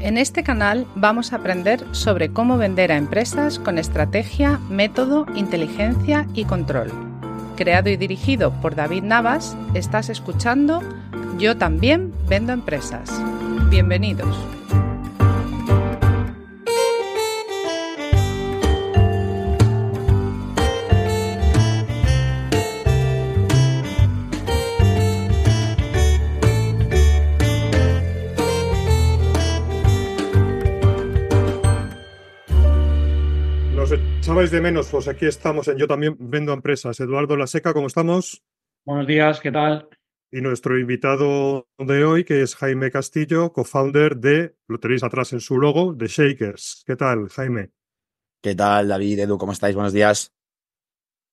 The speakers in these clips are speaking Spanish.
En este canal vamos a aprender sobre cómo vender a empresas con estrategia, método, inteligencia y control. Creado y dirigido por David Navas, estás escuchando Yo también vendo empresas. Bienvenidos. Echabais de menos, pues aquí estamos en Yo también vendo empresas. Eduardo Laseca, ¿cómo estamos? Buenos días, ¿qué tal? Y nuestro invitado de hoy, que es Jaime Castillo, co-founder de, lo tenéis atrás en su logo, de Shakers. ¿Qué tal, Jaime? ¿Qué tal, David, Edu? ¿Cómo estáis? Buenos días.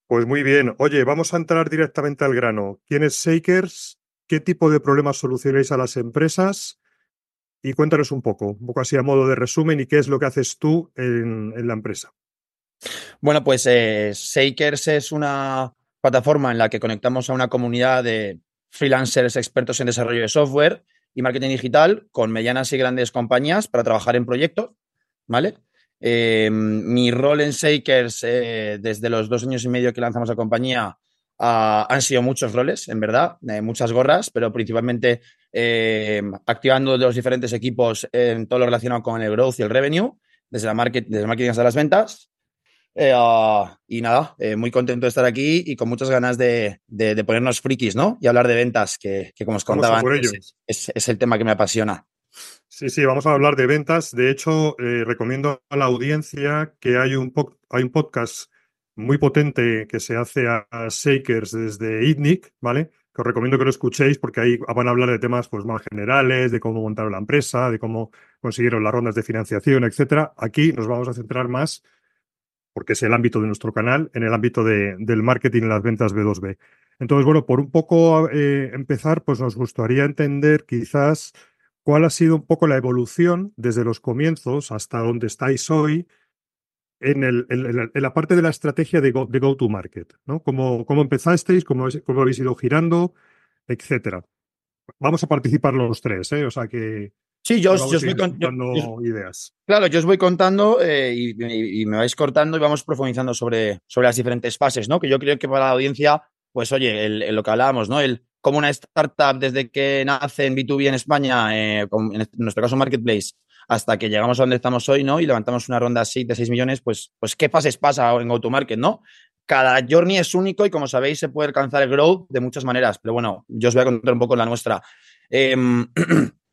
Pues muy bien. Oye, vamos a entrar directamente al grano. ¿Quién es Shakers? ¿Qué tipo de problemas solucionáis a las empresas? Y cuéntanos un poco, un poco así a modo de resumen, y qué es lo que haces tú en, en la empresa. Bueno, pues eh, Shakers es una plataforma en la que conectamos a una comunidad de freelancers expertos en desarrollo de software y marketing digital con medianas y grandes compañías para trabajar en proyectos, ¿vale? Eh, mi rol en Shakers eh, desde los dos años y medio que lanzamos la compañía ah, han sido muchos roles, en verdad, muchas gorras, pero principalmente activando los diferentes equipos en todo lo relacionado con el growth y el revenue, desde, la market, desde el marketing hasta las ventas. Eh, uh, y nada, eh, muy contento de estar aquí y con muchas ganas de, de, de ponernos frikis, ¿no? Y hablar de ventas, que, que como os contaba antes, es, es, es, el tema que me apasiona. Sí, sí, vamos a hablar de ventas. De hecho, eh, recomiendo a la audiencia que hay un, hay un podcast muy potente que se hace a, a Shakers desde ITNIC, ¿vale? Que os recomiendo que lo escuchéis porque ahí van a hablar de temas pues, más generales, de cómo montaron la empresa, de cómo consiguieron las rondas de financiación, etcétera. Aquí nos vamos a centrar más porque es el ámbito de nuestro canal, en el ámbito de, del marketing y las ventas B2B. Entonces, bueno, por un poco eh, empezar, pues nos gustaría entender quizás cuál ha sido un poco la evolución desde los comienzos hasta donde estáis hoy en, el, en, la parte de la estrategia de go-to-market, go ¿no? ¿Cómo, ¿Cómo, empezasteis? Cómo, ¿Cómo, habéis ido girando? Etcétera. Vamos a participar los tres, ¿eh? O sea que Sí, yo, os voy contando ideas. Claro, yo os voy contando eh, y, y, y, me vais cortando y vamos profundizando sobre, sobre las diferentes fases, ¿no? Que yo creo que para la audiencia, pues oye, el, el, lo que hablábamos, ¿no? El como una startup desde que nace en B2B en España, eh, con, en nuestro caso Marketplace, hasta que llegamos a donde estamos hoy, ¿no? Y levantamos una ronda así de 6 millones, pues, pues ¿qué fases pasa en GoToMarket, ¿no? Cada journey es único y como sabéis se puede alcanzar el growth de muchas maneras, pero bueno, yo os voy a contar un poco la nuestra. Eh,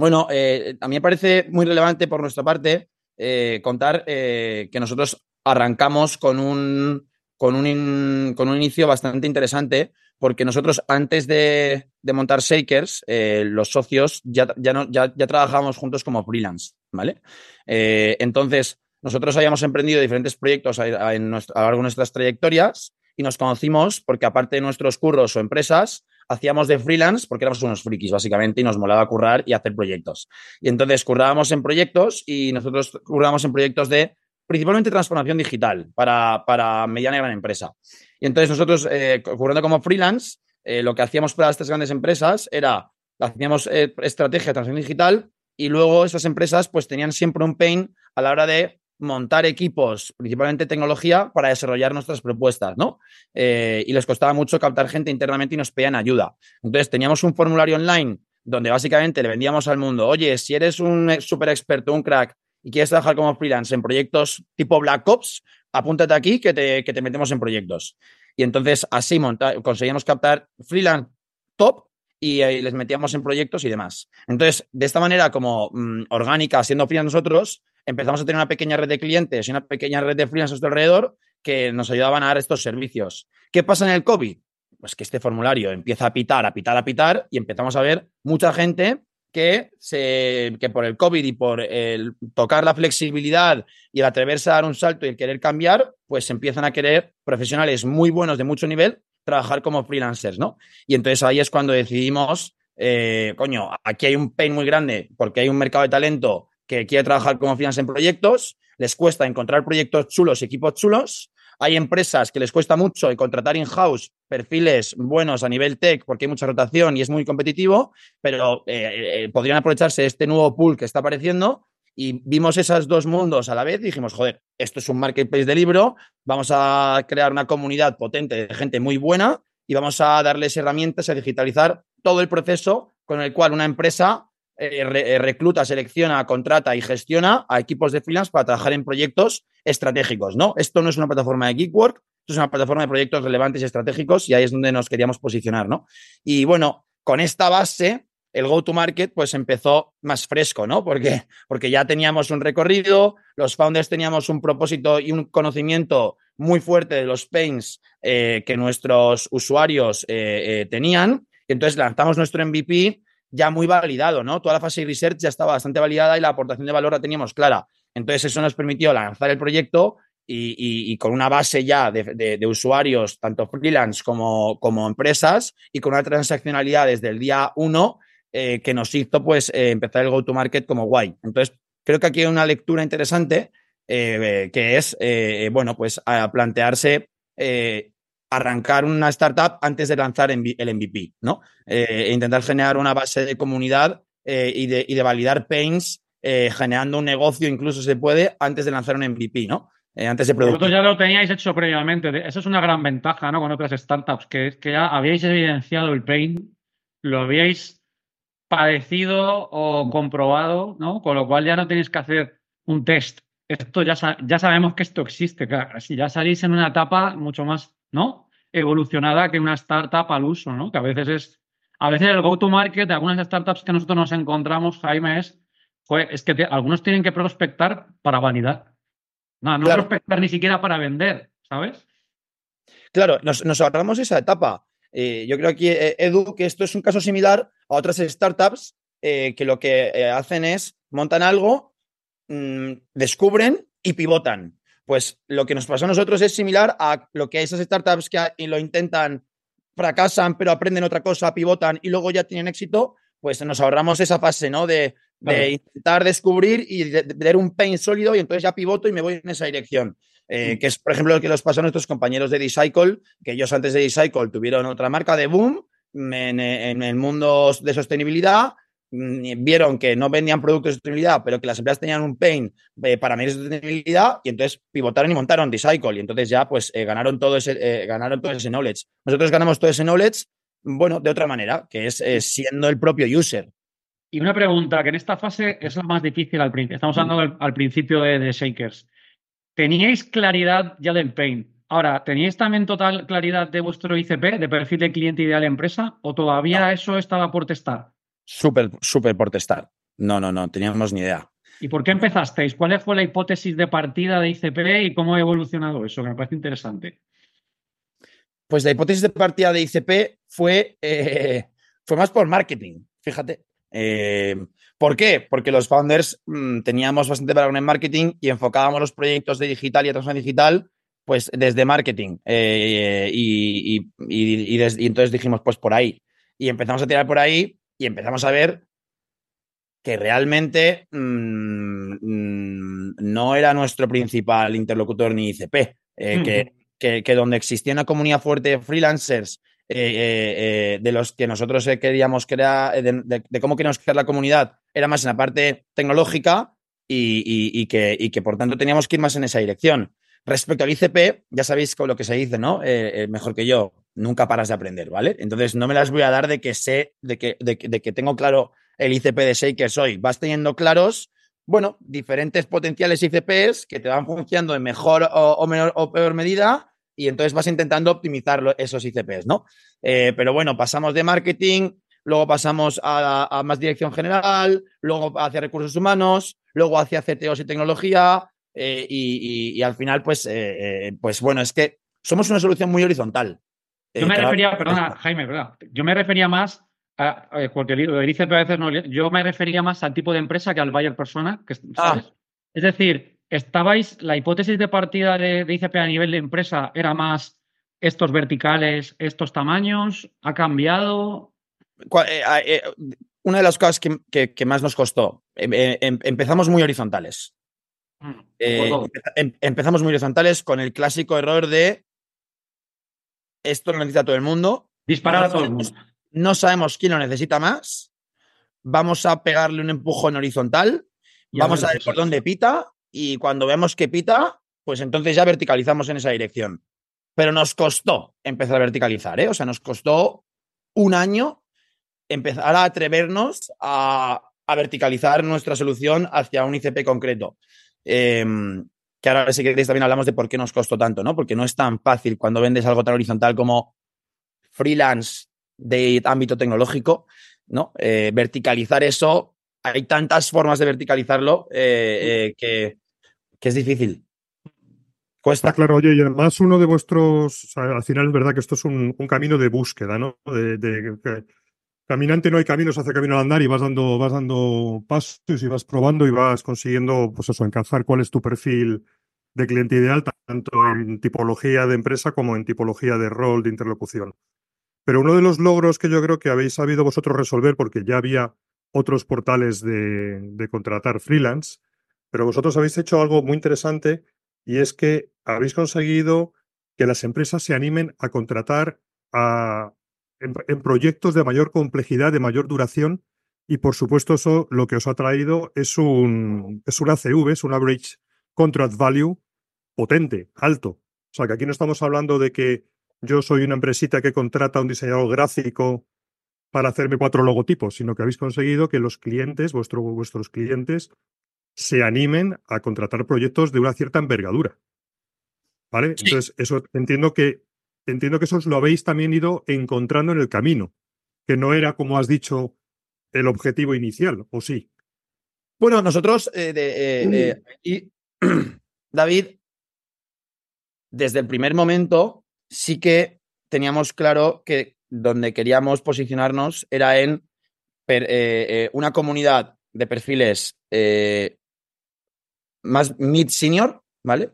Bueno, eh, a mí me parece muy relevante por nuestra parte eh, contar eh, que nosotros arrancamos con un, con, un con un inicio bastante interesante, porque nosotros antes de, montar Shakers, eh, los socios ya, ya, no, ya, trabajábamos juntos como freelance, ¿vale? entonces, nosotros habíamos emprendido diferentes proyectos en nuestra, a lo largo de nuestras trayectorias y nos conocimos porque aparte de nuestros curros o empresas, hacíamos de freelance porque éramos unos frikis, básicamente, y nos molaba currar y hacer proyectos. Y entonces currábamos en proyectos y nosotros currábamos en proyectos de principalmente transformación digital para, para mediana y gran empresa. Y entonces nosotros, eh, currando como freelance, eh, lo que hacíamos para estas grandes empresas era, hacíamos eh, estrategia de transformación digital y luego esas empresas pues tenían siempre un pain a la hora de montar equipos, principalmente tecnología, para desarrollar nuestras propuestas, ¿no? Eh, y les costaba mucho captar gente internamente y nos pedían ayuda. Entonces teníamos un formulario online donde básicamente le vendíamos al mundo, oye, si eres un súper experto, un crack, y quieres trabajar como freelance en proyectos tipo Black Ops, apúntate aquí que te, que te metemos en proyectos. Y entonces así monta, conseguíamos captar freelance top y, y, les metíamos en proyectos y demás. Entonces, de esta manera como mmm, orgánica, siendo freelance nosotros, empezamos a tener una pequeña red de clientes y una pequeña red de freelancers su alrededor que nos ayudaban a dar estos servicios. ¿Qué pasa en el COVID? Pues que este formulario empieza a pitar, a pitar, a pitar y empezamos a ver mucha gente que, se, que por el COVID y por el tocar la flexibilidad y el atreverse a dar un salto y el querer cambiar, pues empiezan a querer profesionales muy buenos de mucho nivel trabajar como freelancers, ¿no? Y entonces ahí es cuando decidimos, eh, coño, aquí hay un pain muy grande porque hay un mercado de talento que quiere trabajar como freelance en proyectos, les cuesta encontrar proyectos chulos y equipos chulos. Hay empresas que les cuesta mucho contratar in-house perfiles buenos a nivel tech porque hay mucha rotación y es muy competitivo, pero eh, eh, podrían aprovecharse este nuevo pool que está apareciendo y vimos esos dos mundos a la vez y dijimos, joder, esto es un marketplace de libro, vamos a crear una comunidad potente de gente muy buena y vamos a darles herramientas a digitalizar todo el proceso con el cual una empresa eh, eh, recluta, selecciona, contrata y gestiona a equipos de freelance para trabajar en proyectos estratégicos, ¿no? Esto no es una plataforma de Geekwork, esto es una plataforma de proyectos relevantes y estratégicos y ahí es donde nos queríamos posicionar, ¿no? Y bueno, con esta base el go-to-market pues empezó más fresco, ¿no? Porque, porque ya teníamos un recorrido, los founders teníamos un propósito y un conocimiento muy fuerte de los pains eh, que nuestros usuarios eh, tenían. entonces lanzamos nuestro MVP ya muy validado, ¿no? Toda la fase de research ya estaba bastante validada y la aportación de valor la teníamos clara. Entonces eso nos permitió lanzar el proyecto y, con una base ya de, usuarios, tanto freelance como, como, empresas, y con una transaccionalidad desde el día uno eh, que nos hizo pues eh, empezar el go-to-market como guay. Entonces, creo que aquí hay una lectura interesante eh, que es, bueno, pues plantearse arrancar una startup antes de lanzar el MVP, ¿no? E intentar generar una base de comunidad y de, y, de, validar pains, generando un negocio incluso se puede antes de lanzar un MVP, ¿no? antes de producto. Vosotros ya lo teníais hecho previamente. Eso es una gran ventaja, ¿no? Con otras startups, que es que ya habíais evidenciado el pain, lo habíais padecido o comprobado, ¿no? Con lo cual ya no tenéis que hacer un test. Esto ya, ya sabemos que esto existe, claro. Si ya salís en una etapa mucho más, ¿no? Evolucionada que una startup al uso, ¿no? Que a veces es, a veces el go-to-market de algunas startups que nosotros nos encontramos, Jaime, es, es que algunos tienen que prospectar para validar. No, no prospectar ni siquiera para vender, ¿sabes? Claro, nos, nos ahorramos esa etapa. Eh, yo creo aquí, eh, Edu, que esto es un caso similar a otras startups eh, que lo que hacen es montan algo, mm, descubren y pivotan. Pues lo que nos pasó a nosotros es similar a lo que esas startups que lo intentan, fracasan, pero aprenden otra cosa, pivotan y luego ya tienen éxito, pues nos ahorramos esa fase, ¿no? De, intentar descubrir y de, tener un pain sólido y entonces ya pivoto y me voy en esa dirección. Eh, que es, por ejemplo, lo que nos pasó a nuestros compañeros de Decycle, que ellos antes de Decycle tuvieron otra marca de boom en, el mundo de sostenibilidad, mm, vieron que no vendían productos de sostenibilidad, pero que las empresas tenían un pain eh, para medir sostenibilidad y entonces pivotaron y montaron Decycle y entonces ya pues eh, ganaron, todo ese, ganaron todo ese knowledge. Nosotros ganamos todo ese knowledge, bueno, de otra manera, que es siendo el propio user. Y una pregunta, que en esta fase es la más difícil al principio. Estamos hablando al, principio de, de Shakers teníais claridad ya del pain. Ahora, ¿teníais también total claridad de vuestro ICP, de perfil de cliente ideal empresa, o todavía eso estaba por testar? Súper, súper por testar. No, no, no, teníamos ni idea. ¿Y por qué empezasteis? ¿Cuál fue la hipótesis de partida de ICP y cómo ha evolucionado eso? Que me parece interesante. Pues la hipótesis de partida de ICP fue, eh, fue más por marketing, fíjate. Eh, ¿Por qué? Porque los founders mm, teníamos bastante background en marketing y enfocábamos los proyectos de digital y transformación digital pues desde marketing. Eh, y, entonces dijimos, pues por ahí. Y empezamos a tirar por ahí y empezamos a ver que realmente mm, mm, no era nuestro principal interlocutor ni ICP, eh, que, que, donde existía una comunidad fuerte de freelancers eh, eh, de los que nosotros queríamos crear, de, cómo queríamos crear la comunidad, era más en la parte tecnológica y, que, que, por tanto teníamos que ir más en esa dirección. Respecto al ICP, ya sabéis con lo que se dice, ¿no? mejor que yo, nunca paras de aprender, ¿vale? Entonces no me las voy a dar de que sé, de que, de, que tengo claro el ICP de Shaker soy. Vas teniendo claros, bueno, diferentes potenciales ICPs que te van funcionando en mejor o, menor o peor medida y entonces vas intentando optimizar esos ICPs, ¿no? Eh, pero bueno, pasamos de marketing, luego pasamos a, más dirección general, luego hacia recursos humanos, luego hacia CTOs y tecnología eh, y, al final, pues, eh, pues bueno, es que somos una solución muy horizontal. Yo me refería, perdona, Jaime, ¿verdad? Yo me refería más a, porque a veces no, yo me refería más al tipo de empresa que al buyer persona, que, ah. Es decir, estabais, la hipótesis de partida de, ICP a nivel de empresa era más estos verticales, estos tamaños, ha cambiado. Eh, eh, una de las cosas que, más nos costó, eh, em, empezamos muy horizontales. Mm, em, empezamos muy horizontales con el clásico error de esto lo necesita todo el mundo. Disparar no a todo el mundo. No sabemos quién lo necesita más. Vamos a pegarle un empujón horizontal. Y Vamos a ver por dónde pita. Y cuando veamos que pita, pues entonces ya verticalizamos en esa dirección. Pero nos costó empezar a verticalizar, ¿eh? O sea, nos costó un año empezar a atrevernos a, a verticalizar nuestra solución hacia un ICP concreto. Em, que ahora, si queréis, también hablamos de por qué nos costó tanto, ¿no? Porque no es tan fácil cuando vendes algo tan horizontal como freelance de ámbito tecnológico, ¿no? Eh, verticalizar eso, hay tantas formas de verticalizarlo eh, eh, que, que es difícil. Cuesta. Está claro, oye, y además uno de vuestros, al final es verdad que esto es un, camino de búsqueda, ¿no? De, caminante no hay camino, se hace camino al andar y vas dando, vas dando pasos y vas probando y vas consiguiendo, pues eso, encajar cuál es tu perfil de cliente ideal, tanto en tipología de empresa como en tipología de rol de interlocución. Pero uno de los logros que yo creo que habéis sabido vosotros resolver, porque ya había otros portales de, de contratar freelance, pero vosotros habéis hecho algo muy interesante y es que habéis conseguido que las empresas se animen a contratar a- en, en proyectos de mayor complejidad, de mayor duración, y por supuesto eso lo que os ha traído es un, es un ACV, es un Average Contract Value potente, alto. O sea, que aquí no estamos hablando de que yo soy una empresita que contrata a un diseñador gráfico para hacerme cuatro logotipos, sino que habéis conseguido que los clientes, vuestro- vuestros clientes, se animen a contratar proyectos de una cierta envergadura. ¿Vale? Sí. Entonces, eso entiendo que entiendo que eso os lo habéis también ido encontrando en el camino, que no era, como has dicho, el objetivo inicial, ¿o sí? Bueno, nosotros, eh, de- eh, eh, y David, desde el primer momento sí que teníamos claro que donde queríamos posicionarnos era en per- eh, eh, una comunidad de perfiles eh, más mid-senior, ¿vale?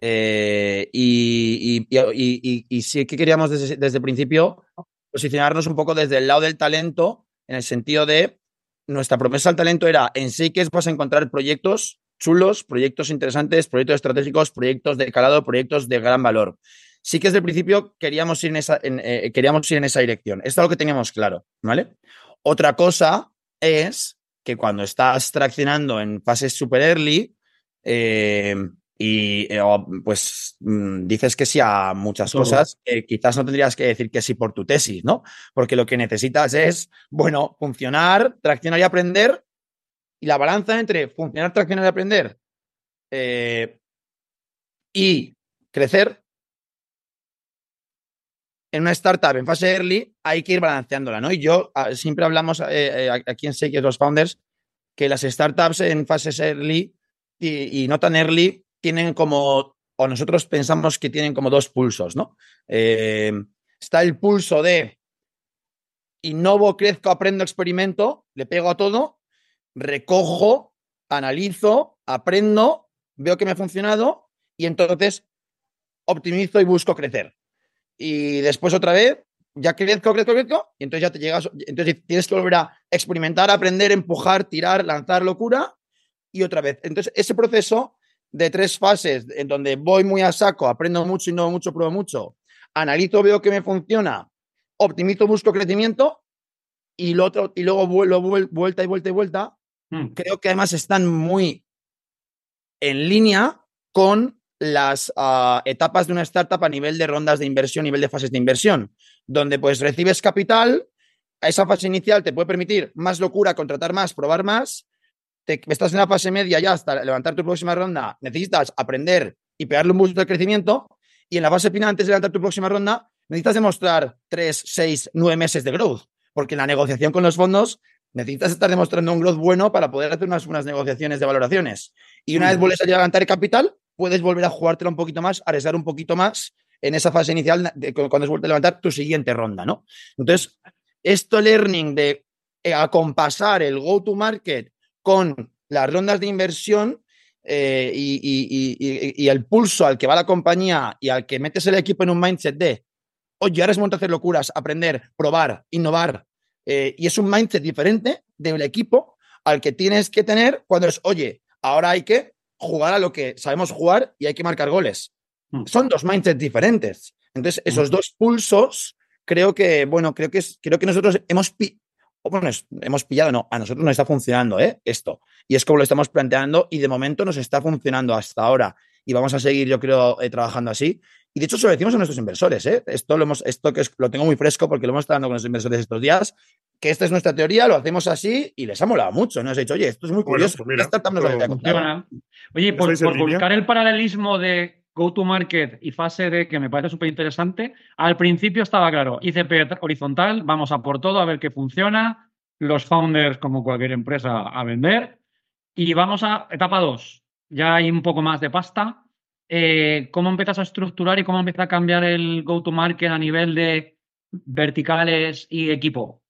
Eh, y, y- y- y- sí que queríamos desde, desde el principio posicionarnos un poco desde el lado del talento, en el sentido de nuestra promesa al talento era en Seekers vas a encontrar proyectos chulos, proyectos interesantes, proyectos estratégicos, proyectos de calado, proyectos de gran valor. Sí que desde el principio queríamos ir en esa, eh, queríamos ir en esa dirección. Esto es lo que teníamos claro, ¿vale? Otra cosa es que cuando estás traccionando en fases super early eh, y eh, o, pues mm, dices que sí a muchas Todo. cosas, eh, quizás no tendrías que decir que sí por tu tesis, ¿no? Porque lo que necesitas es, bueno, funcionar, traccionar y aprender. Y la balanza entre funcionar, traccionar y aprender eh, y crecer en una startup en fase early, hay que ir balanceándola, ¿no? Y yo ah, siempre hablamos eh, eh, aquí en Seikes, los founders, que las startups en fases early y, y no tan early tienen como, o nosotros pensamos que tienen como dos pulsos, ¿no? Eh, está el pulso de innovo, crezco, aprendo, experimento, le pego a todo, recojo, analizo, aprendo, veo que me ha funcionado y entonces optimizo y busco crecer. Y después otra vez, ya crezco, crezco, crezco, y entonces ya te llegas, entonces tienes que volver a experimentar, aprender, empujar, tirar, lanzar locura y otra vez. Entonces ese proceso de tres fases en donde voy muy a saco, aprendo mucho, innovo mucho, pruebo mucho, analizo, veo que me funciona, optimizo, busco crecimiento y, lo otro, y luego vuelvo vuel- vuelta y vuelta y vuelta. Mm. Creo que además están muy en línea con las ah, etapas de una startup a nivel de rondas de inversión, nivel de fases de inversión, donde pues recibes capital, a esa fase inicial te puede permitir más locura, contratar más, probar más, te, estás en la fase media ya hasta levantar tu próxima ronda, necesitas aprender y pegarle un boost de crecimiento, y en la fase final, antes de levantar tu próxima ronda, necesitas demostrar 3, 6, 9 meses de growth, porque en la negociación con los fondos necesitas estar demostrando un growth bueno para poder hacer unas, unas negociaciones de valoraciones. Y una vez vuelves a levantar capital, puedes volver a jugártela un poquito más, arriesgar un poquito más en esa fase inicial de, cuando has vuelto a levantar tu siguiente ronda, ¿no? Entonces, esto learning de eh, acompasar el go-to-market con las rondas de inversión eh, y, y- y- y- y el pulso al que va la compañía y al que metes el equipo en un mindset de, oye, ahora es momento de hacer locuras, aprender, probar, innovar. eh, y es un mindset diferente del equipo al que tienes que tener cuando es, oye, ahora hay que jugar a lo que sabemos jugar y hay que marcar goles. Mm. Son dos mindsets diferentes. Entonces, esos dos pulsos, creo que, bueno, creo que, creo que nosotros hemos, bueno, hemos pillado, no, a nosotros nos está funcionando ¿eh? esto. Y es como lo estamos planteando y de momento nos está funcionando hasta ahora. Y vamos a seguir, yo creo, eh, trabajando así. Y de hecho, se lo decimos a nuestros inversores. ¿eh? Esto, lo, hemos, esto que lo tengo muy fresco porque lo hemos estado dando con los inversores estos días, que esta es nuestra teoría, lo hacemos así y les ha molado mucho. Nos ha dicho, oye, esto es muy curioso. Bueno, pues Oye, por, por buscar el paralelismo de go-to-market y fase D, que me parece súper interesante, al principio estaba claro, ICP horizontal, vamos a por todo, a ver qué funciona, los founders, como cualquier empresa, a vender, y vamos a etapa 2, ya hay un poco más de pasta. Eh, ¿Cómo empiezas a estructurar y cómo empieza a cambiar el go-to-market a nivel de verticales y equipo?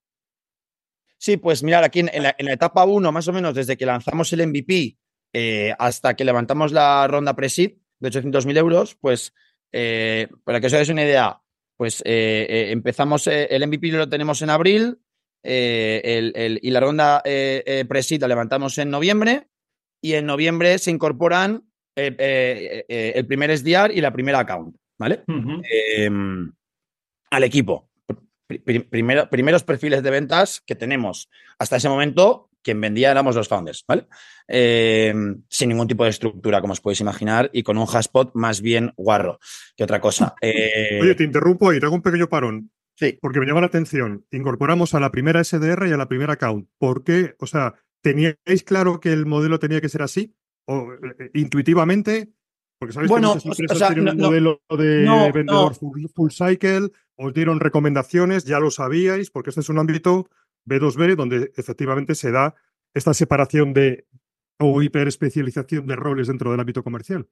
Sí, pues mirar, aquí en, la, etapa 1, más o menos desde que lanzamos el MVP eh, hasta que levantamos la ronda pre-seed, de 800.000 euros, pues eh, para que os hagáis una idea, pues eh, eh, empezamos, el MVP lo tenemos en abril y la ronda pre la levantamos en noviembre y en noviembre se incorporan el primer SDR y la primera account, ¿vale? Em, al equipo. primeros perfiles de ventas que tenemos. Hasta ese momento quien vendía éramos los founders, ¿vale? Eh, sin ningún tipo de estructura, como os podéis imaginar, y con un hashpot más bien guarro que otra cosa. Eh, Oye, te interrumpo ahí, te hago un pequeño parón. Sí. Porque me llama la atención. Incorporamos a la primera SDR y a la primera account. ¿Por qué? O sea, ¿teníais claro que el modelo tenía que ser así? ¿O eh, intuitivamente? Porque sabéis bueno, que muchas empresas tienen un modelo de vendedor full, full, cycle, os dieron recomendaciones, ya lo sabíais, porque este es un ámbito B2B, donde efectivamente se da esta separación de o hiperespecialización de roles dentro del ámbito comercial.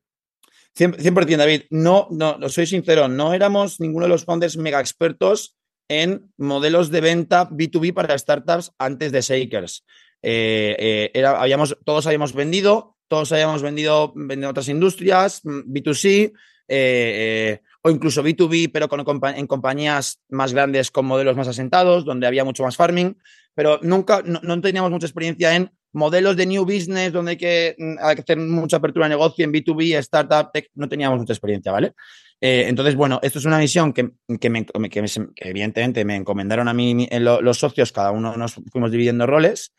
100%, David. No, no, lo soy sincero, no éramos ninguno de los founders mega expertos en modelos de venta B2B para startups antes de Shakers. Eh, eh, habíamos, todos habíamos vendido, todos habíamos vendido en otras industrias, B2C, eh, o incluso B2B, pero con, en compañías más grandes con modelos más asentados, donde había mucho más farming, pero nunca, no, teníamos mucha experiencia en modelos de new business, donde hay que, mm, hacer mucha apertura de negocio en B2B, startup, tech, no teníamos mucha experiencia, ¿vale? Eh, entonces, bueno, esto es una misión que, que, evidentemente me encomendaron a mí los socios, cada uno nos fuimos dividiendo roles.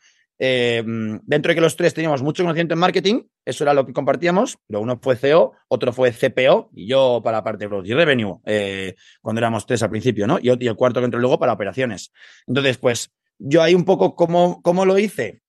Eh, dentro de que los tres teníamos mucho conocimiento en marketing, eso era lo que compartíamos, pero uno fue CEO, otro fue CPO y yo para la parte de growth y revenue, eh, cuando éramos tres al principio, ¿no? Y, el cuarto que entró luego para operaciones. Entonces, pues yo ahí un poco, ¿cómo, cómo lo hice?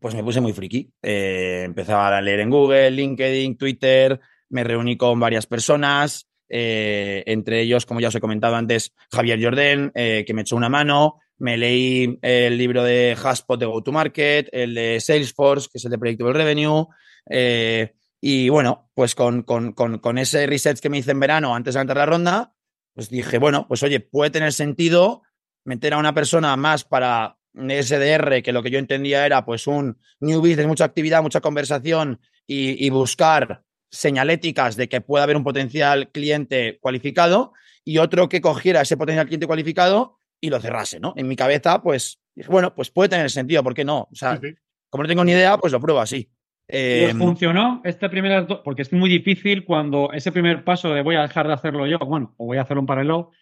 Pues me puse muy friki. Eh, empezaba a leer en Google, LinkedIn, Twitter, me reuní con varias personas, entre ellos, como ya os he comentado antes, Javier Jordén, que me echó una mano, me leí el libro de Haspot de Go-to-Market, el de Salesforce, que es el de Predictable Revenue. Eh, y bueno, pues con, con, ese research que me hice en verano antes de entrar la ronda, pues dije, bueno, pues oye, puede tener sentido meter a una persona más para SDR, que lo que yo entendía era pues un new business, mucha actividad, mucha conversación y, y buscar señaléticas de que pueda haber un potencial cliente cualificado y otro que cogiera ese potencial cliente cualificado y lo cerrase, ¿no? En mi cabeza, pues, dije, bueno, pues puede tener sentido, ¿por qué no? O sea, como no tengo ni idea, pues lo pruebo así. Eh, funcionó este primer, porque es muy difícil cuando ese primer paso de voy a dejar de hacerlo yo, bueno, o voy a hacerlo un paralelo.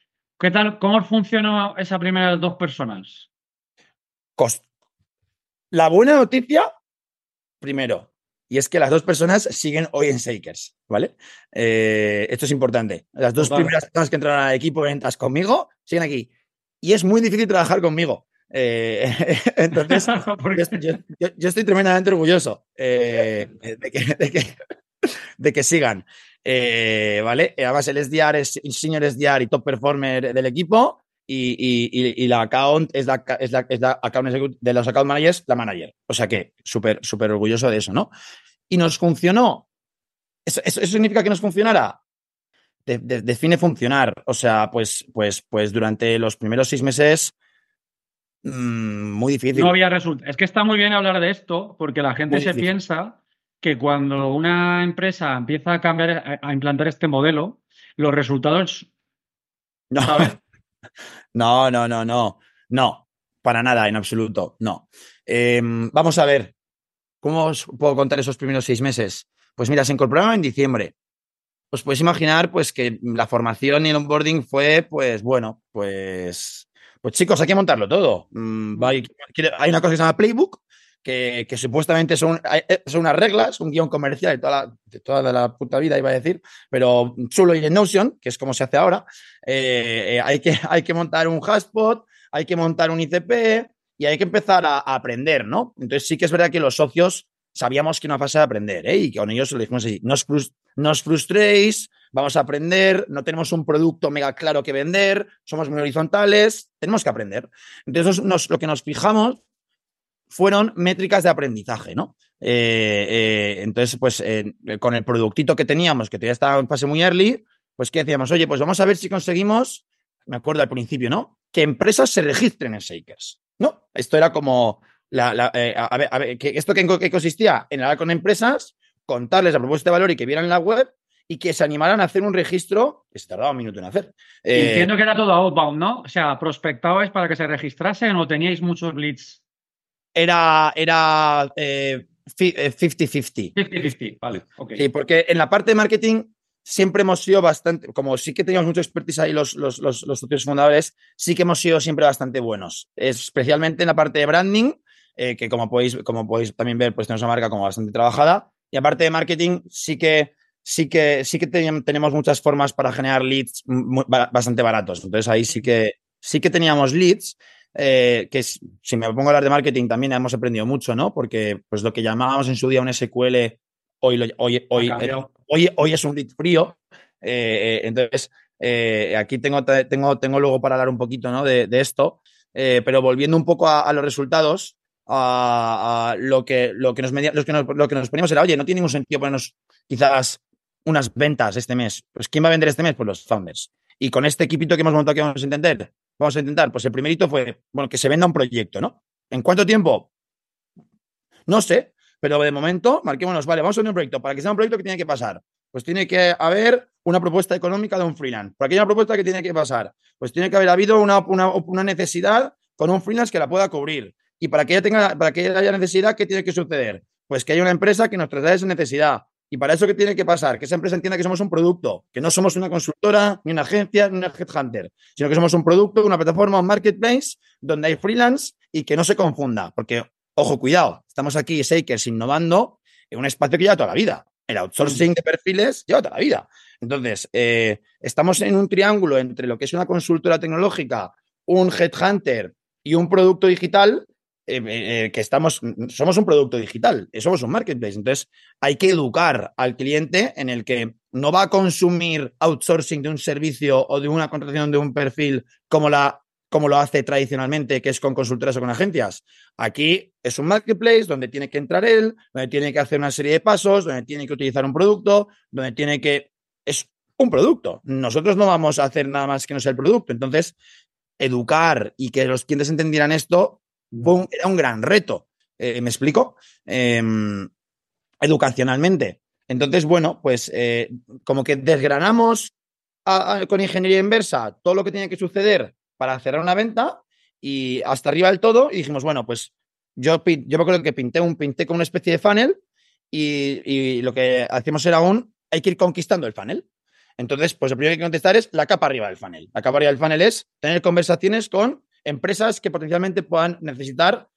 ¿Qué tal? ¿Cómo funcionó esa primera dos personas? Cost. La buena noticia, primero, y es que las dos personas siguen hoy en Shakers, ¿vale? Eh, esto es importante. Las dos primeras personas que entraron al equipo de ventas conmigo siguen aquí y es muy difícil trabajar conmigo. Eh, entonces, yo, estoy tremendamente orgulloso eh, de, que, sigan. Eh, ¿Vale? Además, el SDR es senior SDR y top performer del equipo. Y, la account es la, es la, es la account de los account managers, la manager. O sea que súper, súper orgulloso de eso, ¿no? Y nos funcionó. ¿Eso, eso, significa que nos funcionara? Define funcionar. O sea, pues, pues, pues durante los primeros seis meses, mm, muy difícil. No había resultado. Es que está muy bien hablar de esto, porque la gente se piensa que cuando una empresa empieza a cambiar, a implantar este modelo, los resultados. No, no, no, no, no. No, para nada, en absoluto. No. Em, vamos a ver. ¿Cómo os puedo contar esos primeros seis meses? Pues mira, se incorporaron en diciembre. Os podéis imaginar pues que la formación y el onboarding fue, pues bueno, pues, pues chicos, hay que montarlo todo. Mm, hay, una cosa que se llama Playbook, que, que, supuestamente son, eh, son unas reglas, un guion comercial de toda, la, de toda la puta vida, iba a decir, pero chulo y en Notion, que es como se hace ahora, eh, eh, hay, que, hay que montar un hashpot, hay que montar un ICP y hay que empezar a, a, aprender, ¿no? Entonces sí que es verdad que los socios sabíamos que una fase de aprender, ¿eh? Y con ellos le dijimos así, no os, no os frustréis, vamos a aprender, no tenemos un producto mega claro que vender, somos muy horizontales, tenemos que aprender. Entonces lo que nos fijamos fueron métricas de aprendizaje, ¿no? Eh, eh, entonces, pues con el productito que teníamos, que todavía estaba en fase muy early, pues ¿qué decíamos? Oye, pues vamos a ver si conseguimos, me acuerdo al principio, ¿no? Que empresas se registren en Shakers, ¿no? Esto era como, la, eh, a ver, ver, ¿esto qué, qué consistía? En hablar con empresas, contarles la propuesta de valor y que vieran la web y que se animaran a hacer un registro que se tardaba un minuto en hacer. Eh, Entiendo que era todo outbound, ¿no? O sea, prospectabais para que se registrasen o teníais muchos leads. Era, era eh, 50-50. 50-50, vale. Okay. Sí, porque en la parte de marketing siempre hemos sido bastante, como sí que teníamos mucho expertise ahí los, los, los, los socios fundadores, sí que hemos sido siempre bastante buenos, especialmente en la parte de branding, eh, que como podéis, como podéis también ver, pues tenemos una marca como bastante trabajada. Y aparte de marketing, sí que, sí que, sí que tenemos muchas formas para generar leads muy, bastante baratos. Entonces ahí sí que, sí que teníamos leads. Eh, que si me pongo a hablar de marketing también hemos aprendido mucho, ¿no? Porque pues lo que llamábamos en su día un SQL, hoy, lo, hoy, hoy, eh, hoy, hoy, es un lead frío. Eh, entonces, aquí tengo, tengo, tengo luego para hablar un poquito ¿no? de, de esto, pero volviendo un poco a, a los resultados, a, lo, que, lo, que nos media, lo, que nos, lo que nos poníamos era, oye, no tiene ningún sentido ponernos quizás unas ventas este mes. Pues ¿quién va a vender este mes? Pues los founders. Y con este equipito que hemos montado, ¿qué vamos a intentar? Vamos a intentar, pues el primerito fue, bueno, que se venda un proyecto, ¿no? ¿En cuánto tiempo? No sé, pero de momento, marquémonos, vale, vamos a un proyecto. Para que sea un proyecto, ¿qué tiene que pasar? Pues tiene que haber una propuesta económica de un freelance. Para que haya una propuesta, ¿qué tiene que pasar? Pues tiene que haber habido una, una, una necesidad con un freelance que la pueda cubrir. Y para que ella tenga, para que haya necesidad, ¿qué tiene que suceder? Pues que haya una empresa que nos traslade esa necesidad. Y para eso, ¿qué tiene que pasar? Que esa empresa entienda que somos un producto, que no somos una consultora, ni una agencia, ni una headhunter, sino que somos un producto, una plataforma, un marketplace, donde hay freelance y que no se confunda. Porque, ojo, cuidado, estamos aquí, Shakers, innovando en un espacio que lleva toda la vida. El outsourcing de perfiles lleva toda la vida. Entonces, eh, estamos en un triángulo entre lo que es una consultora tecnológica, un headhunter y un producto digital que estamos, somos un producto digital, eh, somos un marketplace. Entonces, hay que educar al cliente en el que no va a consumir outsourcing de un servicio o de una contratación de un perfil como, la, como lo hace tradicionalmente, que es con consultoras o con agencias. Aquí es un marketplace donde tiene que entrar él, donde tiene que hacer una serie de pasos, donde tiene que utilizar un producto, donde tiene que... Es un producto. Nosotros no vamos a hacer nada más que no sea el producto. Entonces, educar y que los clientes entendieran esto un, era un gran reto. Eh, ¿Me explico? Eh, educacionalmente. Entonces, bueno, pues eh, como que desgranamos con ingeniería inversa todo lo que tiene que suceder para cerrar una venta y hasta arriba del todo y dijimos, bueno, pues yo, yo me acuerdo que pinté, un, pinté con una especie de funnel y, y lo que hacíamos era un, hay que ir conquistando el funnel. Entonces, pues lo primero que hay que contestar es la capa arriba del funnel. La capa arriba del funnel es tener conversaciones con empresas que potencialmente puedan necesitar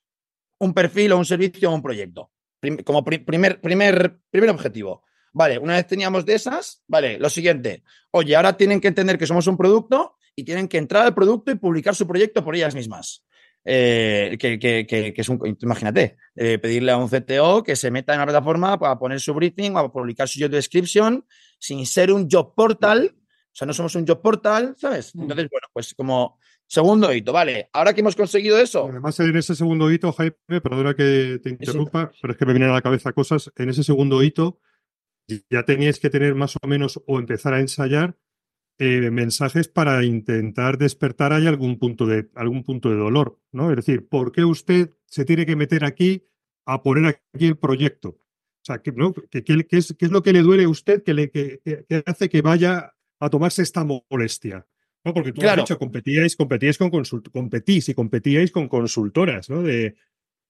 un perfil o un servicio o un proyecto. Prim como pr primer, primer, primer objetivo. Vale, una vez teníamos de esas, vale, lo siguiente. Oye, ahora tienen que entender que somos un producto y tienen que entrar al producto y publicar su proyecto por ellas mismas. Eh, que, que, que, que, es un, imagínate, eh, pedirle a un CTO que se meta en la plataforma para poner su briefing, para publicar su job description, sin ser un job portal. O sea, no somos un job portal, ¿sabes? Entonces, bueno, pues como Segundo hito, vale. Ahora que hemos conseguido eso. Además, en ese segundo hito, Jaime, perdona que te interrumpa, sí. pero es que me vienen a la cabeza cosas. En ese segundo hito, ya teníais que tener más o menos o empezar a ensayar eh, mensajes para intentar despertar ahí algún punto de algún punto de dolor, ¿no? Es decir, ¿por qué usted se tiene que meter aquí a poner aquí el proyecto? O sea, ¿qué, no? ¿Qué, qué, qué es, ¿qué, es, lo que le duele a usted que, le, que hace que vaya a tomarse esta molestia? No, porque tú claro. has dicho, competíais, competíais con competís y competíais con consultoras ¿no? de,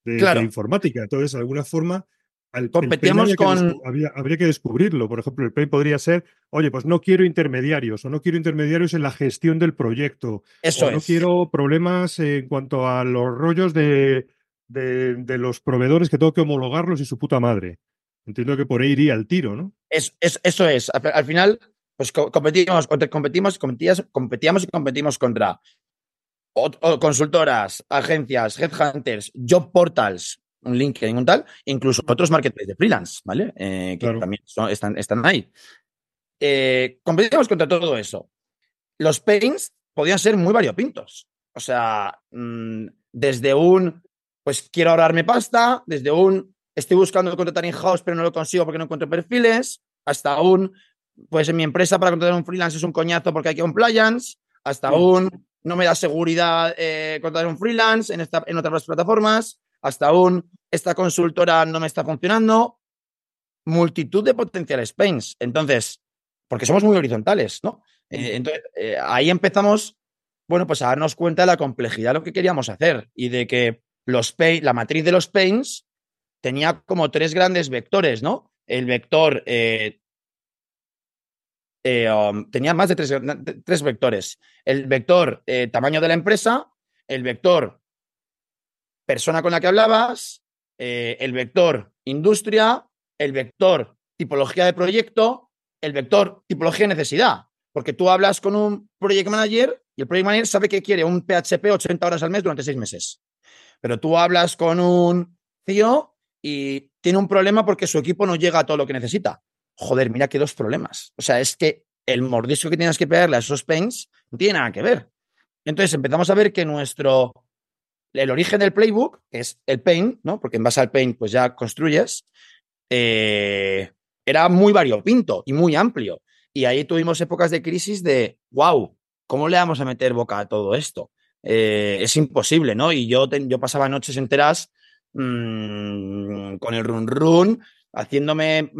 de, claro. de, informática. Entonces, de alguna forma, Al- Competíamos que con- descu- había- habría que descubrirlo. Por ejemplo, el pain podría ser, oye, pues no quiero intermediarios o no quiero intermediarios en la gestión del proyecto. Eso o no es. quiero problemas en cuanto a los rollos de, de- de los proveedores que tengo que homologarlos y su puta madre. Entiendo que por ahí iría el tiro, ¿no? Es, es- eso es. Al, al final, pues co- competimos, competimos, competías- competíamos y competimos contra o consultoras, agencias, headhunters, job portals, un LinkedIn, un tal, incluso otros marketplaces de freelance, ¿vale? Eh, que Claro. también son- están, están ahí. Eh, competimos contra todo eso. Los pains podían ser muy variopintos. O sea, mm, desde un, pues quiero ahorrarme pasta, desde un, estoy buscando contratar in-house, pero no lo consigo porque no encuentro perfiles, hasta un, pues en mi empresa para contratar un freelance es un coñazo porque hay compliance, hasta Sí. un, no me da seguridad eh, contratar un freelance en, esta, en otras plataformas, hasta un, esta consultora no me está funcionando. Multitud de potenciales pains. Entonces, porque somos muy horizontales, ¿no? Eh, entonces, eh, ahí empezamos, bueno, pues a darnos cuenta de la complejidad de lo que queríamos hacer y de que los pain, la matriz de los pains tenía como tres grandes vectores, ¿no? El vector eh, eh, um, tenía más de tres, tres vectores. El vector eh, tamaño de la empresa, el vector persona con la que hablabas, eh, el vector industria, el vector tipología de proyecto, el vector tipología de necesidad. Porque tú hablas con un project manager y el project manager sabe que quiere un PHP 80 horas al mes durante seis meses. Pero tú hablas con un CEO y tiene un problema porque su equipo no llega a todo lo que necesita. Joder, mira que dos problemas. O sea, es que el mordisco que tienes que pegarle a esos pains no tiene nada que ver. Entonces empezamos a ver que nuestro, el origen del playbook es el pain, ¿no? Porque en base al pain pues ya construyes, eh, era muy variopinto y muy amplio. Y ahí tuvimos épocas de crisis de, wow, ¿cómo le vamos a meter boca a todo esto? Eh, es imposible, ¿no? Y yo, yo pasaba noches enteras mm, con el run run, haciéndome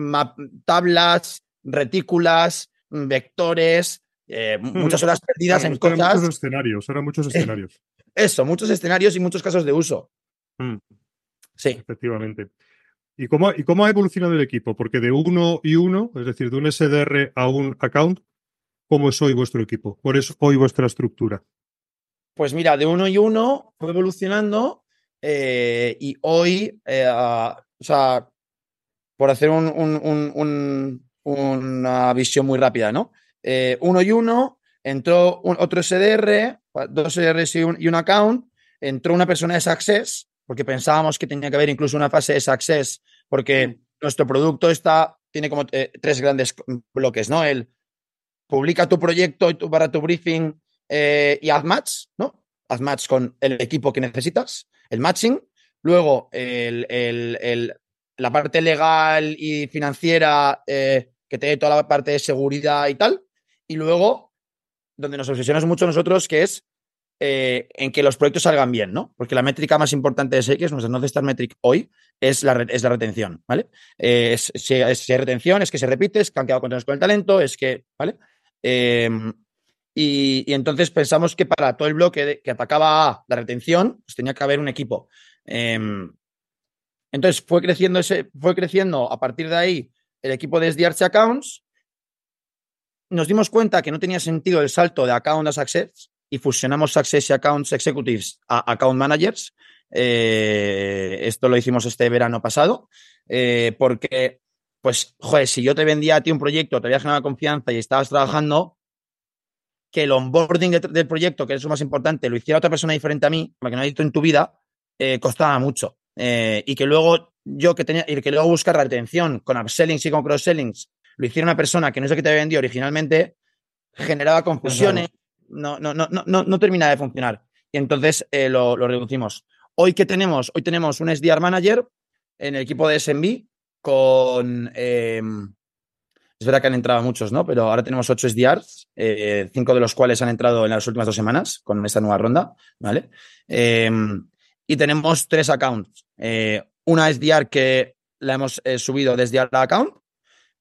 tablas, retículas, vectores, eh, muchas horas perdidas en Claro, cosas. muchos escenarios, eran muchos escenarios. Eso, muchos escenarios y muchos casos de uso. Mm. Sí. Efectivamente. ¿Y cómo, ¿Y cómo ha evolucionado el equipo? Porque de uno y uno, es decir, de un SDR a un account, ¿cómo es hoy vuestro equipo? ¿Cuál es hoy vuestra estructura? Pues mira, de uno y uno fue evolucionando eh, y hoy, eh, o sea, por hacer un- un- un- un- una visión muy rápida, ¿no? Eh, uno y uno, entró otro SDR, dos SDRs y un, y un account, entró una persona de Success, porque pensábamos que tenía que haber incluso una fase de Success, porque nuestro producto está, tiene como eh, tres grandes bloques, ¿no? El publica tu proyecto y tu, para tu briefing eh, y haz match, ¿no? Haz match con el equipo que necesitas, el matching. Luego, el- el- el- la parte legal y financiera eh, que te dé toda la parte de seguridad y tal. Y luego, donde nos obsesionamos mucho nosotros, que es eh, en que los proyectos salgan bien, ¿no? Porque la métrica más importante de Seikes, nuestra North Star Metric hoy, es la, es la retención, ¿vale? Eh, es- si, es- hay retención, es que se repite, es que han quedado contentos con el talento, es que, ¿vale? Eh, y, entonces pensamos que para todo el bloque que atacaba la retención, pues tenía que haber un equipo. Entonces fue creciendo ese, fue creciendo a partir de ahí el equipo de SDRC Accounts. Nos dimos cuenta que no tenía sentido el salto de Account a Success y fusionamos Success y Accounts Executives a Account Managers. Eh, esto lo hicimos este verano pasado, eh, porque, pues, joder, si yo te vendía a ti un proyecto, te había generado confianza y estabas trabajando, que el onboarding de- del proyecto, que es lo más importante, lo hiciera otra persona diferente a mí, la que no has visto en tu vida, eh, costaba mucho. Eh, y que luego yo que tenía, y que luego buscar la retención con upsellings y con cross-sellings, lo hiciera una persona que no es la que te vendido originalmente, generaba confusiones, no, no, no, no, no, no termina de funcionar. Y entonces eh, lo, reducimos. Hoy que tenemos, hoy tenemos un SDR manager en el equipo de SMB con eh, es verdad que han entrado muchos, ¿no? Pero ahora tenemos ocho SDRs, eh, cinco de los cuales han entrado en las últimas dos semanas con esta nueva ronda, ¿vale? Eh, y tenemos tres accounts. Eh, una SDR que la hemos eh, subido desde la account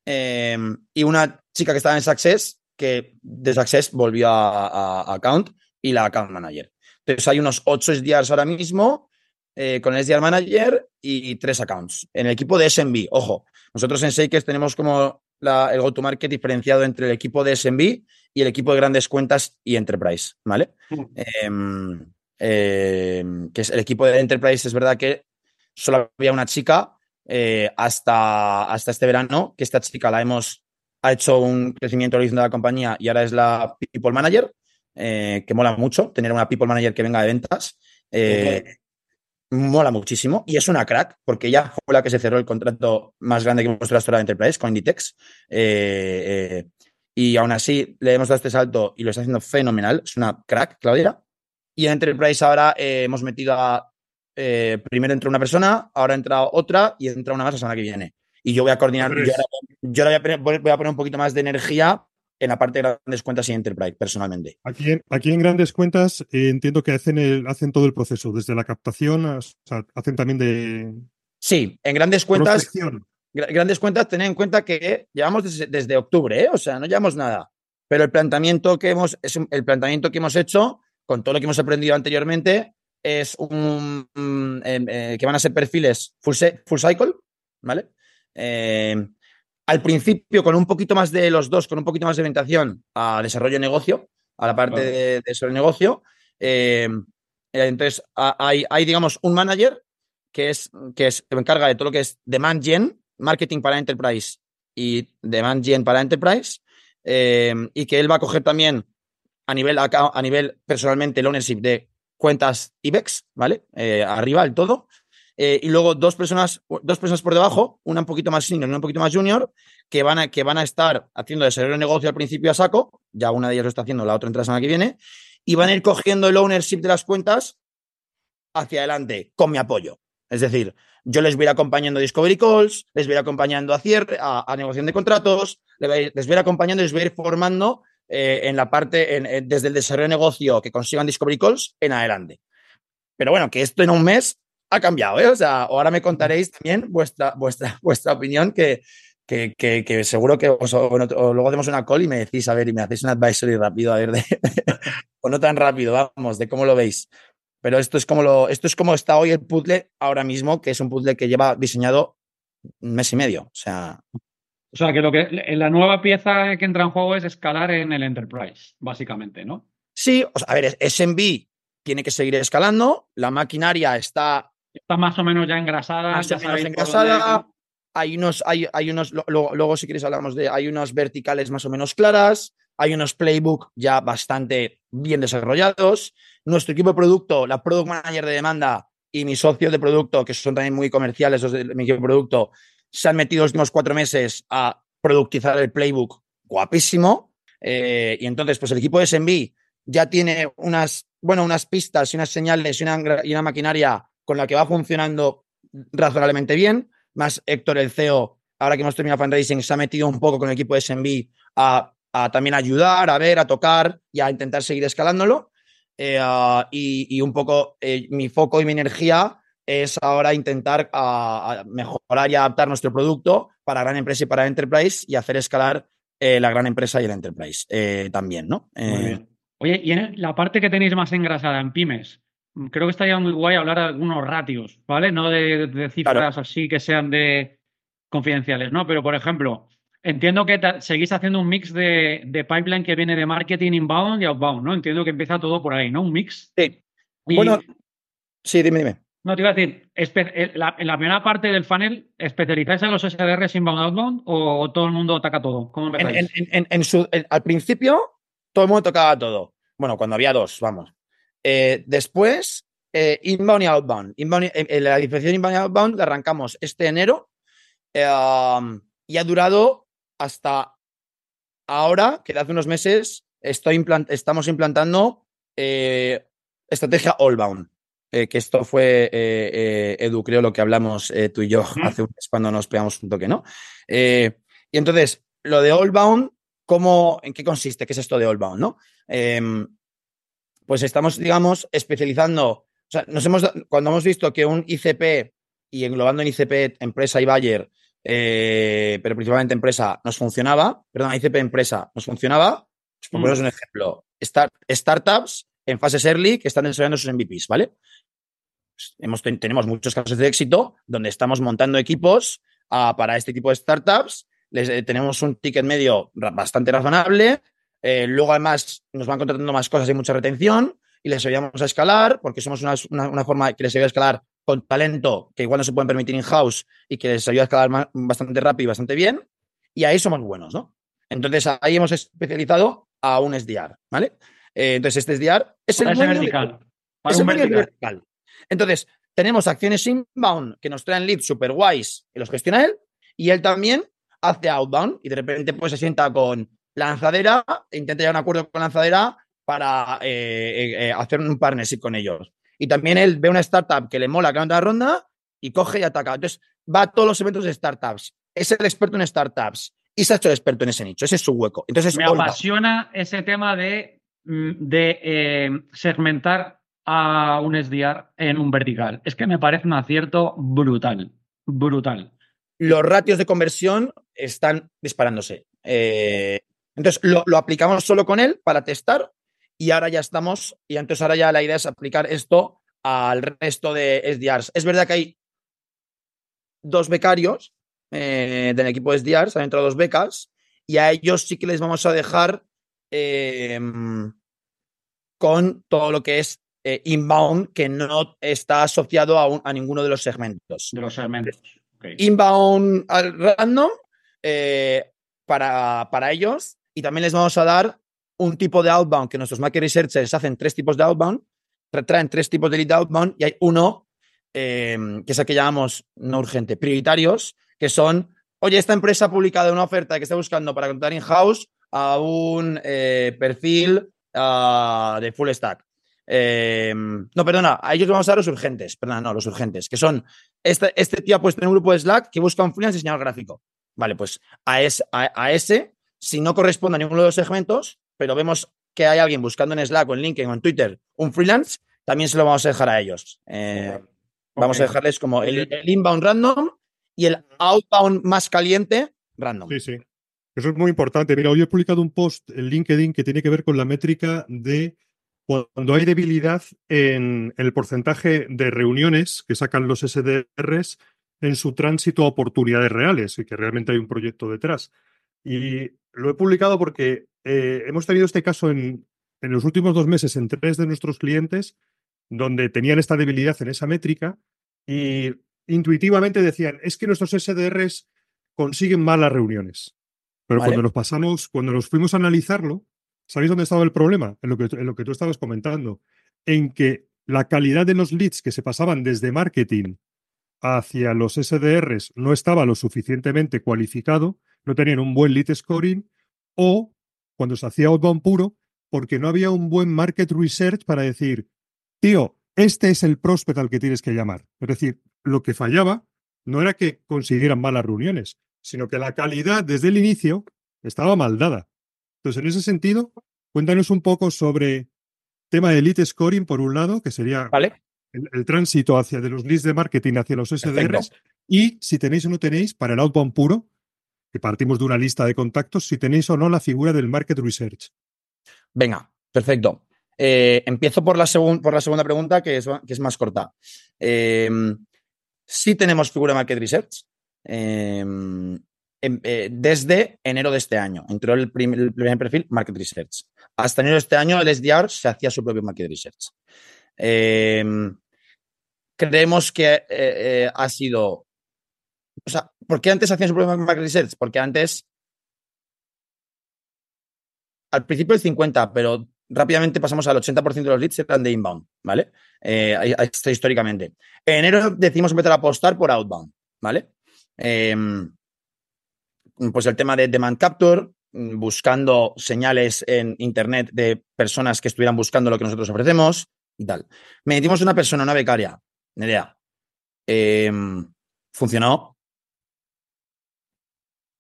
eh, y una chica que estaba en Success que de Success volvió a, a- a account y la account manager. Entonces hay unos ocho SDRs ahora mismo eh, con el SDR Manager y tres accounts. En el equipo de SMB, ojo, nosotros en Shakers tenemos como la, el go-to-market diferenciado entre el equipo de SMB y el equipo de grandes cuentas y Enterprise, ¿vale? Mm. Em, em, que es el equipo de Enterprise, es verdad que solo había una chica eh, hasta, hasta este verano, que esta chica la hemos ha hecho un crecimiento horizontal de la compañía y ahora es la People Manager, eh, que mola mucho tener una People Manager que venga de ventas. Eh, Mola muchísimo y es una crack porque ella fue la que se cerró el contrato más grande que hemos en la historia de Enterprise con Inditex. Y aún así le hemos dado este salto y lo está haciendo fenomenal. Es una crack, Claudia. Y en Enterprise ahora eh, hemos metido a. eh, primero entra una persona, ahora entra otra y entra una más la semana que viene. Y yo voy a coordinar. Yo ahora, yo ahora voy, a poner, voy a poner un poquito más de energía en la parte de grandes cuentas y Enterprise, personalmente. Aquí en, aquí en grandes cuentas eh, entiendo que hacen, el, hacen todo el proceso, desde la captación, a- o sea, hacen también de Sí, en grandes cuentas. grandes cuentas, tened en cuenta que llevamos desde, desde octubre, ¿eh? o sea, no llevamos nada. Pero el planteamiento que hemos, es el planteamiento que hemos hecho, con todo lo que hemos aprendido anteriormente, es un em, eh, que van a ser perfiles full, se- full cycle, ¿vale? Eh, al principio, con un poquito más de los dos, con un poquito más de orientación a desarrollo de negocio, a la parte Claro. de, de sobre negocio. eh, eh, entonces, hay, hay, digamos, un manager que es que me encarga de todo lo que es demand gen, marketing para enterprise y demand gen para enterprise, y que él va a coger también a nivel, a nivel personalmente el ownership de cuentas IBEX, ¿vale? Eh, arriba, el todo. Eh, y luego dos personas, dos personas por debajo, una un poquito más senior y una un poquito más junior, que van a, que van a estar haciendo desarrollo de negocio al principio a saco, ya una de ellas lo está haciendo, la otra entra la semana que viene, y van a ir cogiendo el ownership de las cuentas hacia adelante con mi apoyo. Es decir, yo les voy a ir acompañando a Discovery Calls, les voy a ir acompañando a cierre, a, a negociación de contratos, les voy a ir, les voy a ir acompañando y les voy a ir formando eh, en la parte, en- en- desde el desarrollo de negocio que consigan Discovery Calls en adelante. Pero bueno, que esto en un mes ha cambiado, ¿eh? O sea, ahora me contaréis también vuestra, vuestra, vuestra opinión, que, que, que- que seguro que os, bueno, luego hacemos una call y me decís, a ver, y me hacéis un advisory rápido, a ver, de, o no tan rápido, vamos, de cómo lo veis. Pero esto es como lo, esto es como está hoy el puzzle ahora mismo, que es un puzzle que lleva diseñado un mes y medio. O sea, O sea, que lo que la nueva pieza que entra en juego es escalar en el Enterprise, básicamente, ¿no? sí, o sea, a ver, SMB tiene que seguir escalando, la maquinaria está Está más o menos ya engrasada. más ya o menos engrasada. Hay unos, hay, hay unos, luego si queréis hablamos de, hay unas verticales más o menos claras, hay unos playbook ya bastante bien desarrollados. Nuestro equipo de producto, la product manager de demanda y mi socio de producto, que son también muy comerciales los de mi equipo de producto, se han metido los últimos cuatro meses a productizar el playbook guapísimo. Eh, y entonces, pues el equipo de SMB ya tiene unas, bueno, unas pistas y unas señales y una, y una maquinaria con la que va funcionando razonablemente bien. Más Héctor, el CEO, ahora que hemos terminado fundraising, se ha metido un poco con el equipo de SMB a, también ayudar, a ver, a tocar y a intentar seguir escalándolo. Eh, ah, y, y un poco eh, mi foco y mi energía es ahora intentar a mejorar y adaptar nuestro producto para gran empresa y para enterprise y hacer escalar eh, la gran empresa y el enterprise eh, también, ¿no? Eh. Oye, y en la parte que tenéis más engrasada en pymes, mm, creo que estaría muy guay hablar de algunos ratios, ¿vale? No de, de cifras Claro. así que sean de confidenciales, ¿no? Pero, por ejemplo, entiendo que seguís haciendo un mix de, de pipeline que viene de marketing inbound y outbound, ¿no? Entiendo que empieza todo por ahí, ¿no? Un mix. sí. Y- Bueno, sí, dime, dime. No, te iba a decir, espe- en la, en la primera parte del funnel, ¿especializáis en los SDRs inbound outbound o, todo el mundo ataca todo? ¿Cómo En- en- su- al principio, todo el mundo tocaba todo. Bueno, cuando había dos, vamos. Eh, después, eh, inbound y outbound. Inbound eh, la diferenciación inbound y outbound la arrancamos este enero eh, um, y ha durado hasta ahora, que hace unos meses estoy implant- estamos implantando eh, estrategia allbound. Eh, que esto fue, eh, eh, Edu, creo lo que hablamos eh, tú y yo hace un mes cuando nos pegamos un toque, ¿no? Y entonces, lo de allbound, ¿cómo, ¿en qué consiste? ¿Qué es esto de allbound, no? Em, pues estamos, digamos, especializando. O sea, nos hemos, cuando hemos visto que un ICP y englobando en ICP empresa y Bayer, pero principalmente empresa, nos funcionaba, perdón, ICP empresa nos funcionaba, pues por Mm. poneros un ejemplo, start- startups en fases early que están desarrollando sus MVPs, ¿vale? Hemos, tenemos muchos casos de éxito donde estamos montando equipos ah, para este tipo de startups. Les, eh, tenemos un ticket medio bastante razonable. Eh, luego, además, nos van contratando más cosas y mucha retención y les ayudamos a escalar porque somos una, una, forma que les ayuda a escalar con talento que igual no se pueden permitir in-house y que les ayuda a escalar bastante rápido y bastante bien. Y ahí somos buenos, ¿no? Entonces, ahí hemos especializado a un SDR, ¿vale? Eh, entonces, este SDR es el vertical. es el vertical. Entonces, tenemos acciones inbound que nos traen leads super guays y los gestiona él, y él también hace outbound y de repente pues se sienta con lanzadera, e intenta llegar a un acuerdo con lanzadera para eh, eh, hacer un partnership con ellos. Y también él ve una startup que le mola que anda la ronda y coge y ataca. Entonces, va a todos los eventos de startups. Es el experto en startups y se ha hecho el experto en ese nicho. Ese es su hueco. Entonces, Me apasiona ese tema de, mm, de eh, segmentar a un SDR en un vertical. Es que me parece un acierto brutal, brutal. Los ratios de conversión están disparándose. Eh, entonces, lo, aplicamos solo con él para testar y ahora ya estamos, y entonces ahora ya la idea es aplicar esto al resto de SDRs. Es verdad que hay dos becarios eh, del equipo de SDRs, han entrado dos becas, y a ellos sí que les vamos a dejar eh, con todo lo que es eh, inbound que no está asociado a, ninguno de los segmentos. De los segmentos. Inbound random eh, para, para ellos y también les vamos a dar un tipo de outbound que nuestros market researchers hacen tres tipos de outbound, traen tres tipos de lead outbound y hay uno em, que es el que llamamos no urgente, prioritarios, que son, oye, esta empresa ha publicado una oferta que está buscando para contratar in-house a un eh, perfil ah, de full stack. Eh, no, perdona, a ellos vamos a dar los urgentes, perdona, no, los urgentes, que son, este, este tío ha puesto en un grupo de Slack que busca un freelance diseñador gráfico. Vale, pues a, a, ese, si no corresponde a ninguno de los segmentos, pero vemos que hay alguien buscando en Slack o en LinkedIn o en Twitter un freelance, también se lo vamos a dejar a ellos. Eh, vamos a dejarles como el, inbound random y el outbound más caliente random. Sí, sí. Eso es muy importante. Mira, hoy he publicado un post en LinkedIn que tiene que ver con la métrica de cuando hay debilidad en el porcentaje de reuniones que sacan los SDRs en su tránsito a oportunidades reales y que realmente hay un proyecto detrás. Y lo he publicado porque eh, hemos tenido este caso en, en los últimos dos meses en tres de nuestros clientes donde tenían esta debilidad en esa métrica y intuitivamente decían, es que nuestros SDRs consiguen malas reuniones. Pero cuando nos pasamos, cuando nos fuimos a analizarlo, ¿Sabéis dónde estaba el problema? En lo, que, en lo que tú estabas comentando. En que la calidad de los leads que se pasaban desde marketing hacia los SDRs no estaba lo suficientemente cualificado, no tenían un buen lead scoring, o cuando se hacía outbound puro, porque no había un buen market research para decir, tío, este es el prospect al que tienes que llamar. Es decir, lo que fallaba no era que consiguieran malas reuniones, sino que la calidad desde el inicio estaba mal dada. Entonces, en ese sentido, cuéntanos un poco sobre tema de lead scoring, por un lado, que sería el, tránsito hacia de los leads de marketing hacia los SDRs, y si tenéis o no tenéis, para el outbound puro, que partimos de una lista de contactos, si tenéis o no la figura del market research. Venga, perfecto. Eh, empiezo por la, por la, segunda pregunta, que es, que es más corta. Eh, sí tenemos figura market research. Eh, eh, desde enero de este año. Entró el, primer, perfil Market Research. Hasta enero de este año el SDR se hacía su propio Market Research. Em, creemos que eh, eh, ha sido... O sea, ¿por qué antes hacían su propio Market Research? Porque antes... Al principio el 50, pero rápidamente pasamos al 80% de los leads eran de inbound, ¿vale? esto históricamente. En enero decimos empezar a apostar por outbound, ¿vale? Em, pues el tema de demand capture, mm, buscando señales en Internet de personas que estuvieran buscando lo que nosotros ofrecemos y tal. Me metimos una persona, una becaria, Nerea. Em, funcionó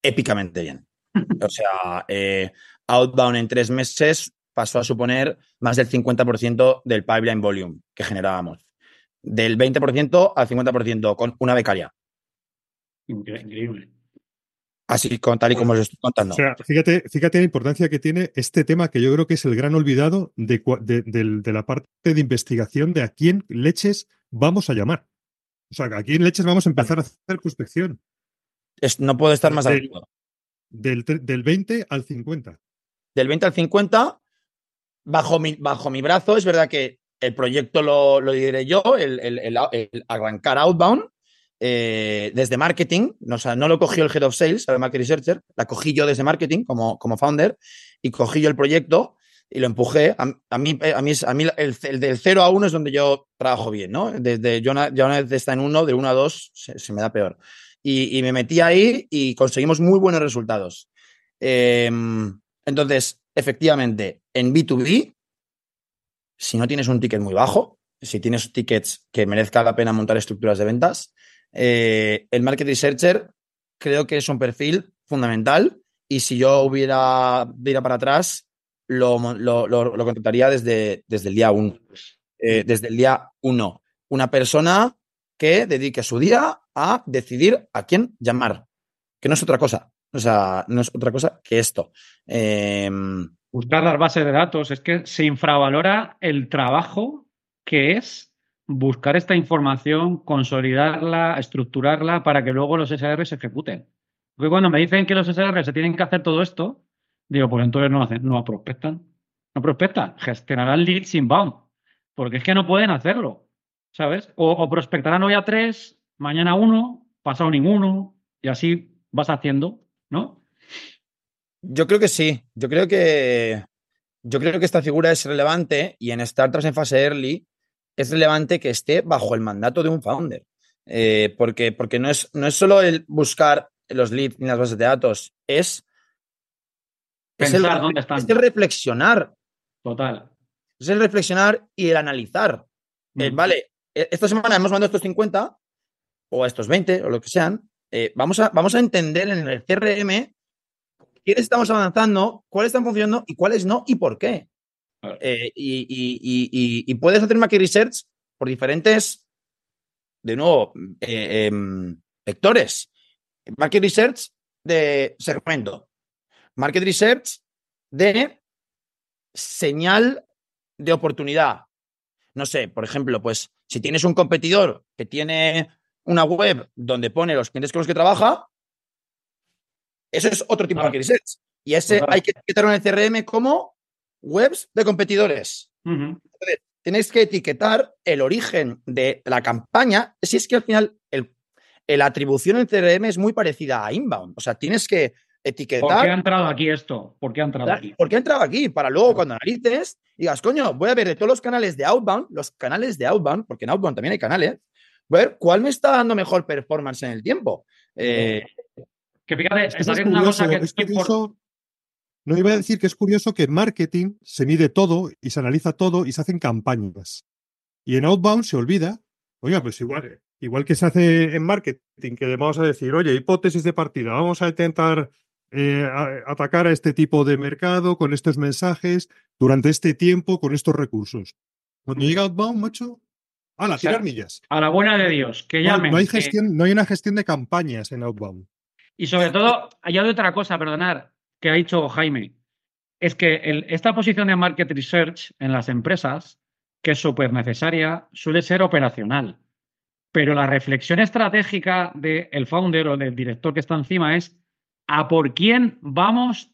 épicamente bien. O sea, eh, Outbound en tres meses pasó a suponer más del 50% del pipeline volume que generábamos. Del 20% al 50% con una becaria. Increíble. Así tal y como os estoy contando. O sea, fíjate, fíjate la importancia que tiene este tema que yo creo que es el gran olvidado de, la parte de investigación de a quién leches vamos a llamar. O sea, aquí en Leches vamos a empezar a hacer prospección. Es- no puedo estar más de Del- acuerdo. Del, del 20 al 50. Del 20 al 50, bajo mi, bajo mi brazo, es verdad que el proyecto lo, lo diré yo, el, el- el- el arrancar outbound, eh, desde marketing, no, o sea, no lo cogió el Head of Sales, el Market Researcher, la cogí yo desde marketing como, como founder y cogí yo el proyecto y lo empujé. A, a mí, eh, a mí, a mí el, el del 0 a 1 es donde yo trabajo bien, ¿no? Desde yo, una- ya una vez está en 1, de 1 a 2 se, se me da peor. Y, y me metí ahí y conseguimos muy buenos resultados. Em, entonces, efectivamente, en B2B, si no tienes un ticket muy bajo, si tienes tickets que merezca la pena montar estructuras de ventas, eh, el market researcher creo que es un perfil fundamental y si yo hubiera de para atrás, lo, lo- lo- contrataría desde, desde el día uno. Eh, desde el día uno. Una persona que dedique su día a decidir a quién llamar, que no es otra cosa. O sea, no es otra cosa que esto. Em, Buscar las bases de datos. Es que se infravalora el trabajo que es buscar esta información, consolidarla, estructurarla para que luego los SR se ejecuten. Porque cuando me dicen que los SR se tienen que hacer todo esto, digo, pues entonces no hacen, no prospectan. No prospectan, gestionarán leads inbound. Porque es que no pueden hacerlo. ¿Sabes? O, prospectarán hoy a tres, mañana uno, pasado ninguno, y así vas haciendo, ¿no? Yo creo que sí. Yo creo que. Yo creo que esta figura es relevante y en startups en fase early es relevante que esté bajo el mandato de un founder. Eh, porque, porque no, es, no es solo el buscar los leads ni las bases de datos, es, es, el, Pensar dónde están. es el reflexionar. Total. Es el reflexionar y el analizar. Eh, vale, eh, esta semana hemos mandado estos 50 o estos 20 o lo que sean. eh, vamos, a, vamos a entender en el CRM quiénes estamos avanzando, cuáles están funcionando y cuáles no y por qué. Eh, y, y- y- y- y puedes hacer market research por diferentes, de nuevo, eh, em, vectores. Market research de segmento. Market research de señal de oportunidad. No sé, por ejemplo, pues si tienes un competidor que tiene una web donde pone los clientes con los que trabaja, eso es otro tipo de market research. Y ese hay que etiquetarlo en el CRM como webs de competidores. Ujú. Tenéis que etiquetar el origen de la campaña. Si es que al final el, la atribución en CRM es muy parecida a inbound. O sea, tienes que ¿Por qué ha etiquetar entrado aquí esto? ¿Por qué ha entrado aquí? ¿Por qué ha entrado aquí? Para luego, cuando analices, digas, coño, voy a ver de todos los canales de outbound, los canales de outbound, porque en outbound también hay canales, voy a ver cuál me está dando mejor performance en el tiempo. Eh, Que fíjate, Es que una cosa que es que por- curioso- No iba a decir que es curioso que en marketing se mide todo y se analiza todo y se hacen campañas. Y en outbound se olvida, oiga, pues igual, igual que se hace en marketing, que vamos a decir, oye, hipótesis de partida, vamos a intentar eh, a- atacar a este tipo de mercado con estos mensajes durante este tiempo con estos recursos. Cuando llega outbound, macho, ¡hala, sea, tirar millas! a la buena de Dios, que No, llamen. no hay que- gestión, no hay una gestión de campañas en outbound. Y sobre todo, hay otra cosa, perdonar, que ha dicho Jaime. Es que esta posición de market research en las empresas, que es súper necesaria, suele ser operacional. Pero la reflexión estratégica del founder o del director que está encima es a por quién vamos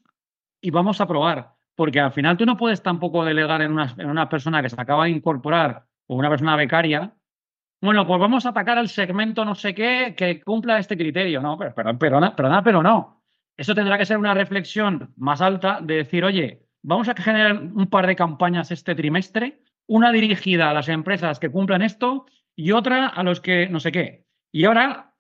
y vamos a probar. Porque al final tú no puedes tampoco delegar en una, en una persona que se acaba de incorporar o una persona becaria. Bueno, pues vamos a atacar al segmento no sé qué que cumpla este criterio. No, pero, pero, perdona, perdona, pero no. Eso tendrá que ser una reflexión más alta de decir, oye, vamos a generar un par de campañas este trimestre, una dirigida a las empresas que cumplan esto y otra a los que no sé qué. Y ahora,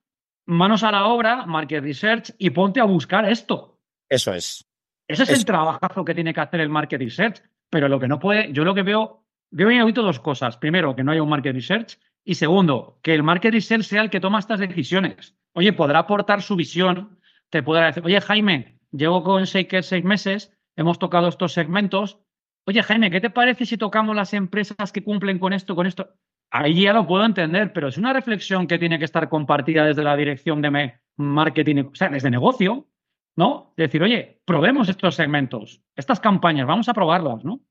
manos a la obra, market research y ponte a buscar esto. eso es. Ese es el trabajazo que tiene que hacer el market research, pero lo que no puede, yo lo que veo, veo y oído dos cosas. Primero, que no haya un market research y segundo, que el market research sea el que toma estas decisiones. Oye, podrá aportar su visión, te podrá decir, oye, Jaime, llevo con Shaker seis meses, hemos tocado estos segmentos. Oye, Jaime, ¿qué te parece si tocamos las empresas que cumplen con esto, con esto? Ahí ya lo puedo entender, pero es una reflexión que tiene que estar compartida desde la dirección de marketing, o sea, desde negocio, ¿no? Decir, oye, probemos estos segmentos, estas campañas, vamos a probarlas, ¿no?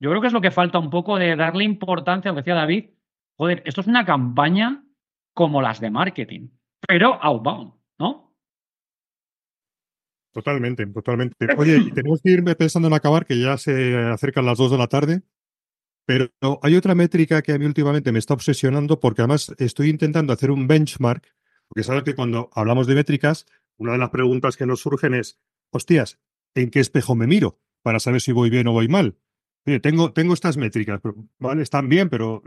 Yo creo que es lo que falta un poco de darle importancia, lo que decía David, joder, esto es una campaña como las de marketing, pero outbound. Totalmente, totalmente. Oye, tenemos que irme pensando en acabar, que ya se acercan las dos de la tarde. Pero hay otra métrica que a mí últimamente me está obsesionando porque además estoy intentando hacer un benchmark, porque sabes que cuando hablamos de métricas, una de las preguntas que nos surgen es, hostias, ¿en qué espejo me miro para saber si voy bien o voy mal? Oye, tengo, tengo estas métricas, ¿vale? Están bien, pero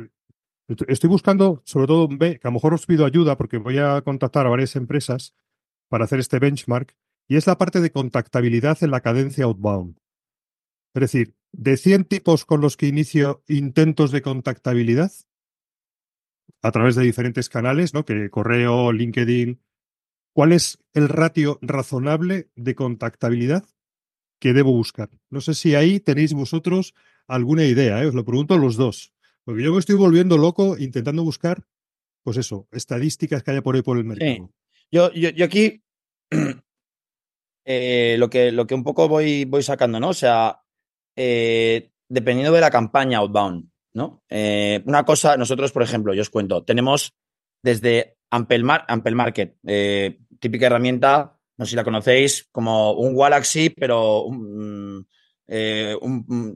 estoy buscando, sobre todo, que a lo mejor os pido ayuda porque voy a contactar a varias empresas para hacer este benchmark, y es la parte de contactabilidad en la cadencia outbound. Es decir, de 100 tipos con los que inicio intentos de contactabilidad a través de diferentes canales, ¿no? Que correo, LinkedIn. ¿Cuál es el ratio razonable de contactabilidad que debo buscar? No sé si ahí tenéis vosotros alguna idea, ¿eh? os lo pregunto a los dos. Porque yo me estoy volviendo loco intentando buscar, pues eso, estadísticas que haya por ahí por el mercado. Yo, yo, yo, aquí eh, lo, que, lo que un poco voy, voy sacando, ¿no? O sea, eh, dependiendo de la campaña outbound, ¿no? Eh, una cosa, nosotros, por ejemplo, yo os cuento, tenemos desde Ampel, Market, eh, típica herramienta, no sé si la conocéis, como un Galaxy, pero un,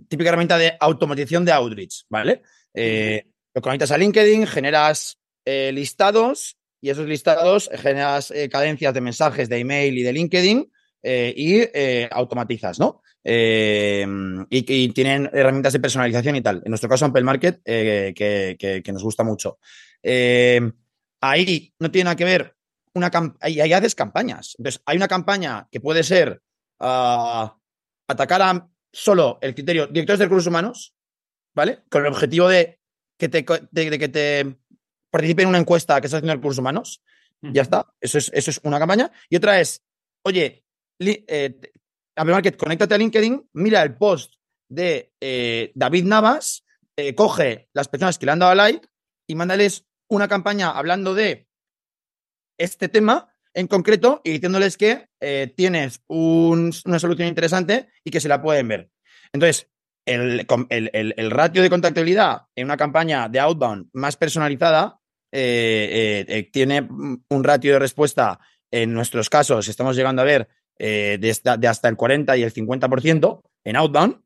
típica herramienta de automatización de outreach, ¿vale? lo conectas a LinkedIn, generas listados y esos listados generas cadencias de mensajes de email y de LinkedIn y automatizas, ¿no? Eh, y, tienen herramientas de personalización y tal. En nuestro caso, Ampel Market, eh, que, nos gusta mucho. Eh, ahí no tiene nada que ver. Una ahí, ahí, haces campañas. Entonces, hay una campaña que puede ser ah, atacar a solo el criterio directores de recursos humanos, ¿vale? Con el objetivo de que te, de, que te participe en una encuesta que está haciendo recursos humanos. Ya está. Eso es, eso es una campaña. Y otra es, oye, Apple Market, conéctate a LinkedIn, mira el post de eh, David Navas, eh, coge las personas que le han dado like y mándales una campaña hablando de este tema en concreto y diciéndoles que eh, tienes una solución interesante y que se la pueden ver. Entonces, el, ratio de contactabilidad en una campaña de outbound más personalizada tiene un ratio de respuesta, en nuestros casos, estamos llegando a ver eh, de, hasta el 40 y el 50% en outbound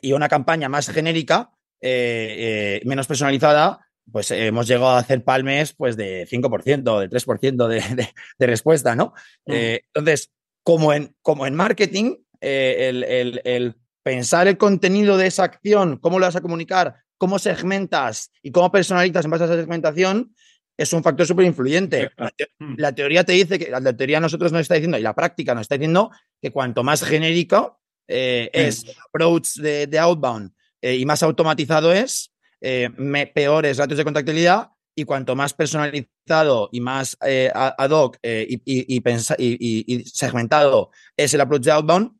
y una campaña más genérica, eh, eh, menos personalizada, pues hemos llegado a hacer palmes pues de 5%, de 3% de, de, respuesta, ¿no? Mm. entonces, como en, como en marketing, el, el, pensar el contenido de esa acción, cómo lo vas a comunicar, cómo segmentas y cómo personalizas en base a esa segmentación, es un factor súper influyente. Hmm. La, teoría te dice que, la teoría nosotros nos está diciendo, y la práctica nos está diciendo que cuanto más genérico eh, es el approach de, outbound eh, y más automatizado es, eh, peores ratios de contactabilidad y cuanto más personalizado y más ad hoc y, y, segmentado es el approach de outbound,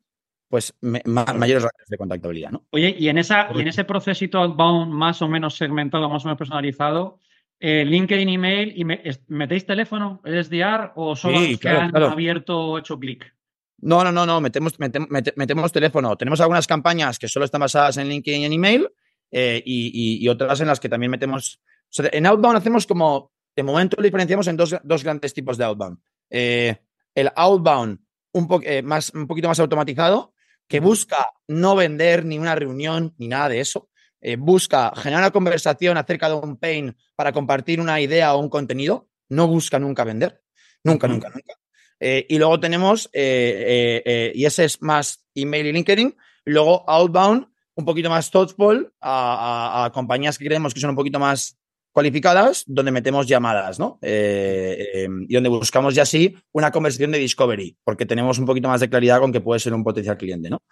pues mayores ratios de contactabilidad. ¿no? Oye, y en, esa, y en ese procesito outbound más o menos segmentado, más o menos personalizado, eh, LinkedIn, email y metéis teléfono, SDR o solo que han abierto o hecho clic. No, no, no, no, metemos, metemos, teléfono. Tenemos algunas campañas que solo están basadas en LinkedIn y en email eh, y, otras en las que también metemos. en Outbound hacemos como, de momento lo diferenciamos en dos, grandes tipos de Outbound. Eh, el Outbound un, más, un poquito más automatizado, que busca no vender ni una reunión ni nada de eso. Eh, busca generar una conversación acerca de un pain para compartir una idea o un contenido, no busca nunca vender. Nunca, nunca, nunca. Eh, y luego tenemos, eh, y ese es más email y LinkedIn, luego outbound, un poquito más thoughtful a, compañías que creemos que son un poquito más cualificadas, donde metemos llamadas, ¿no? Em, y donde buscamos ya sí una conversación de discovery, porque tenemos un poquito más de claridad con que puede ser un potencial cliente, ¿no?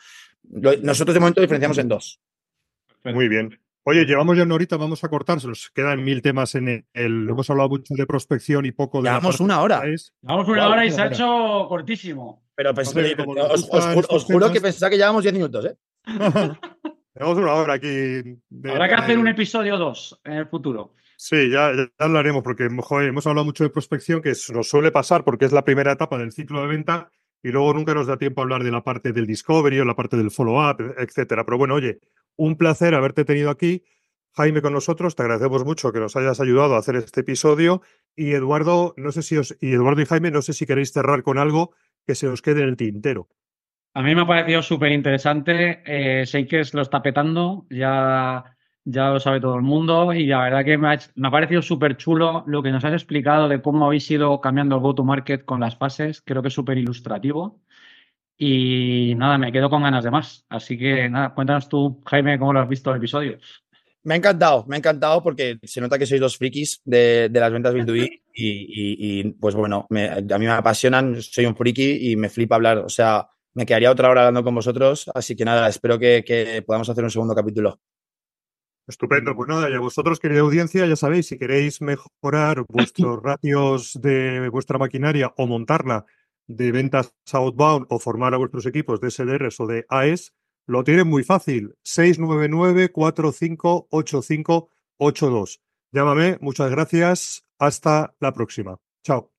nosotros de momento diferenciamos en dos. Muy bien. Oye, llevamos ya una horita, vamos a cortar, se nos quedan mil temas en el. Hemos hablado mucho de prospección y poco de. Llevamos una hora. Llevamos una hora y se ha hecho cortísimo. Pero, os, juro que pensaba que llevamos diez minutos, ¿eh? Llevamos una hora aquí. Habrá que hacer un episodio dos en el futuro. Sí, ya, haremos, porque hemos hablado mucho de prospección, que nos suele pasar porque es la primera etapa del ciclo de venta y luego nunca nos da tiempo a hablar de la parte del discovery o la parte del follow-up, etcétera. Pero bueno, oye, un placer haberte tenido aquí. Jaime con nosotros. Te agradecemos mucho que nos hayas ayudado a hacer este episodio. Y Eduardo, no sé si os, y Eduardo y Jaime, no sé si queréis cerrar con algo que se os quede en el tintero. A mí me ha parecido súper interesante. Eh, que lo está petando, ya, ya lo sabe todo el mundo. Y la verdad que me ha, me ha parecido súper chulo lo que nos has explicado de cómo habéis ido cambiando el go-to-market con las fases. Creo que es súper ilustrativo. Y nada, me quedo con ganas de más. Así que nada, cuéntanos tú, Jaime, cómo lo has visto el episodio. Me ha encantado, me ha encantado porque se nota que sois los frikis de, las ventas B2B y, y, pues bueno, a mí me apasionan, soy un friki y me flipa hablar, o sea, me quedaría otra hora hablando con vosotros, así que nada, espero que, que podamos hacer un segundo capítulo. Estupendo, pues nada, y a vosotros, querida audiencia, ya sabéis, si queréis mejorar vuestros ratios de vuestra maquinaria o montarla de ventas outbound o formar a vuestros equipos de SDRs o de AES, lo tienen muy fácil. 699-458582. Llámame, muchas gracias. Hasta la próxima. Chao.